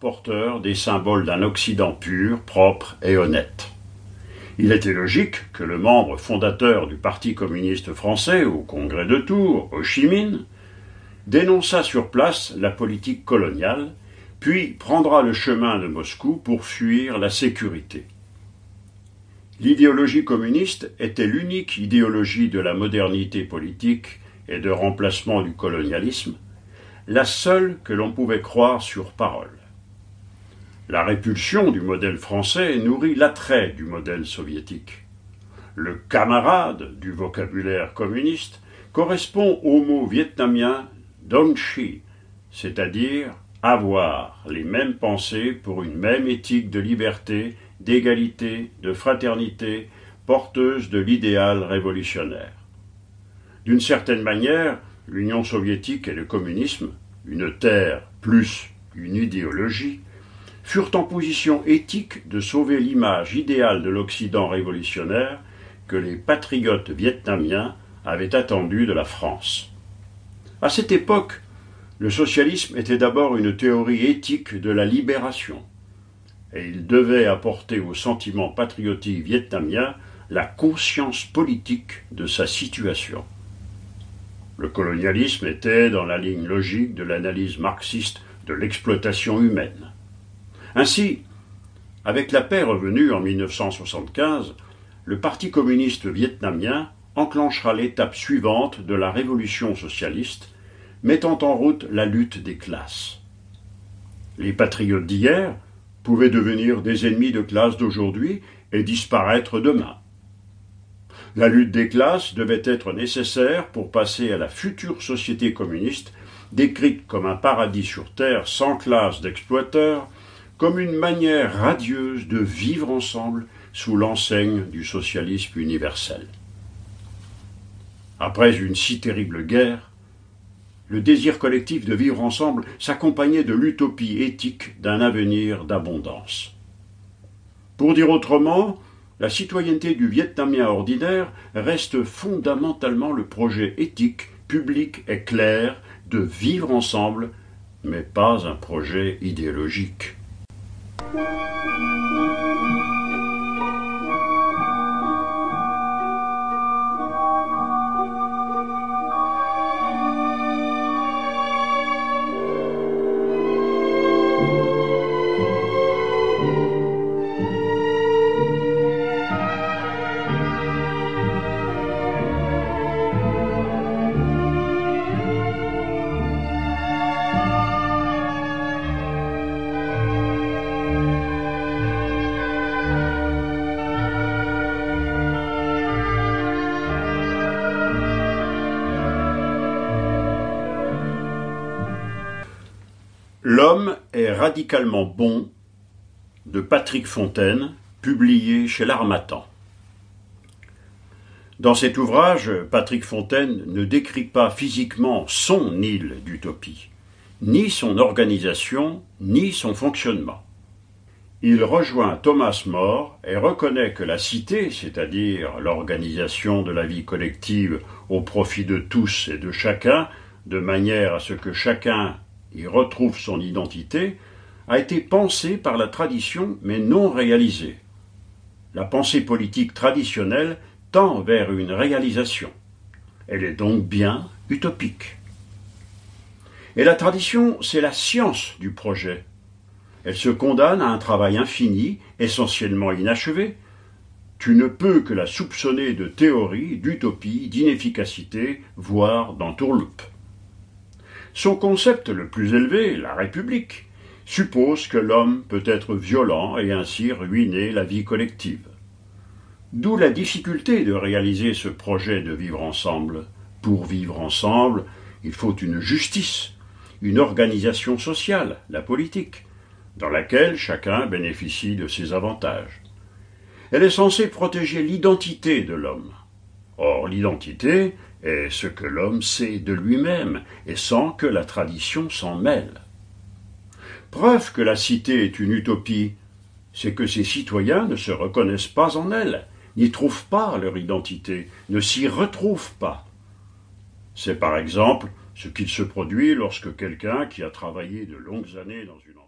porteur des symboles d'un Occident pur, propre et honnête. Il était logique que le membre fondateur du Parti communiste français au congrès de Tours, Ho Chi Minh, dénonça sur place la politique coloniale, puis prendra le chemin de Moscou pour fuir la sécurité. L'idéologie communiste était l'unique idéologie de la modernité politique et de remplacement du colonialisme, la seule que l'on pouvait croire sur parole. La répulsion du modèle français nourrit l'attrait du modèle soviétique. Le camarade du vocabulaire communiste correspond au mot vietnamien Chi, c'est-à-dire avoir les mêmes pensées pour une même éthique de liberté, d'égalité, de fraternité, porteuse de l'idéal révolutionnaire. D'une certaine manière, l'Union soviétique et le communisme, une terre plus une idéologie, furent en position éthique de sauver l'image idéale de l'Occident révolutionnaire que les patriotes vietnamiens avaient attendue de la France. À cette époque, le socialisme était d'abord une théorie éthique de la libération, et il devait apporter au sentiment patriotique vietnamien la conscience politique de sa situation. Le colonialisme était dans la ligne logique de l'analyse marxiste de l'exploitation humaine. Ainsi, avec la paix revenue en 1975, le Parti communiste vietnamien enclenchera l'étape suivante de la révolution socialiste, mettant en route la lutte des classes. Les patriotes d'hier pouvaient devenir des ennemis de classe d'aujourd'hui et disparaître demain. La lutte des classes devait être nécessaire pour passer à la future société communiste, décrite comme un paradis sur terre sans classe d'exploiteurs, comme une manière radieuse de vivre ensemble sous l'enseigne du socialisme universel. Après une si terrible guerre, le désir collectif de vivre ensemble s'accompagnait de l'utopie éthique d'un avenir d'abondance. Pour dire autrement, la citoyenneté du Vietnamien ordinaire reste fondamentalement le projet éthique, public et clair de vivre ensemble, mais pas un projet idéologique. thank you L'homme est radicalement bon de Patrick Fontaine, publié chez l'Armatan. Dans cet ouvrage, Patrick Fontaine ne décrit pas physiquement son île d'utopie, ni son organisation, ni son fonctionnement. Il rejoint Thomas More et reconnaît que la cité, c'est-à-dire l'organisation de la vie collective au profit de tous et de chacun, de manière à ce que chacun y retrouve son identité, a été pensée par la tradition mais non réalisée. La pensée politique traditionnelle tend vers une réalisation. Elle est donc bien utopique. Et la tradition, c'est la science du projet. Elle se condamne à un travail infini, essentiellement inachevé. Tu ne peux que la soupçonner de théorie, d'utopie, d'inefficacité, voire d'entourloupe. Son concept le plus élevé, la République, suppose que l'homme peut être violent et ainsi ruiner la vie collective. D'où la difficulté de réaliser ce projet de vivre ensemble. Pour vivre ensemble, il faut une justice, une organisation sociale, la politique, dans laquelle chacun bénéficie de ses avantages. Elle est censée protéger l'identité de l'homme. Or, l'identité, ce que l'homme sait de lui-même, et sans que la tradition s'en mêle. Preuve que la cité est une utopie, c'est que ses citoyens ne se reconnaissent pas en elle, n'y trouvent pas leur identité, ne s'y retrouvent pas. C'est par exemple ce qu'il se produit lorsque quelqu'un qui a travaillé de longues années dans une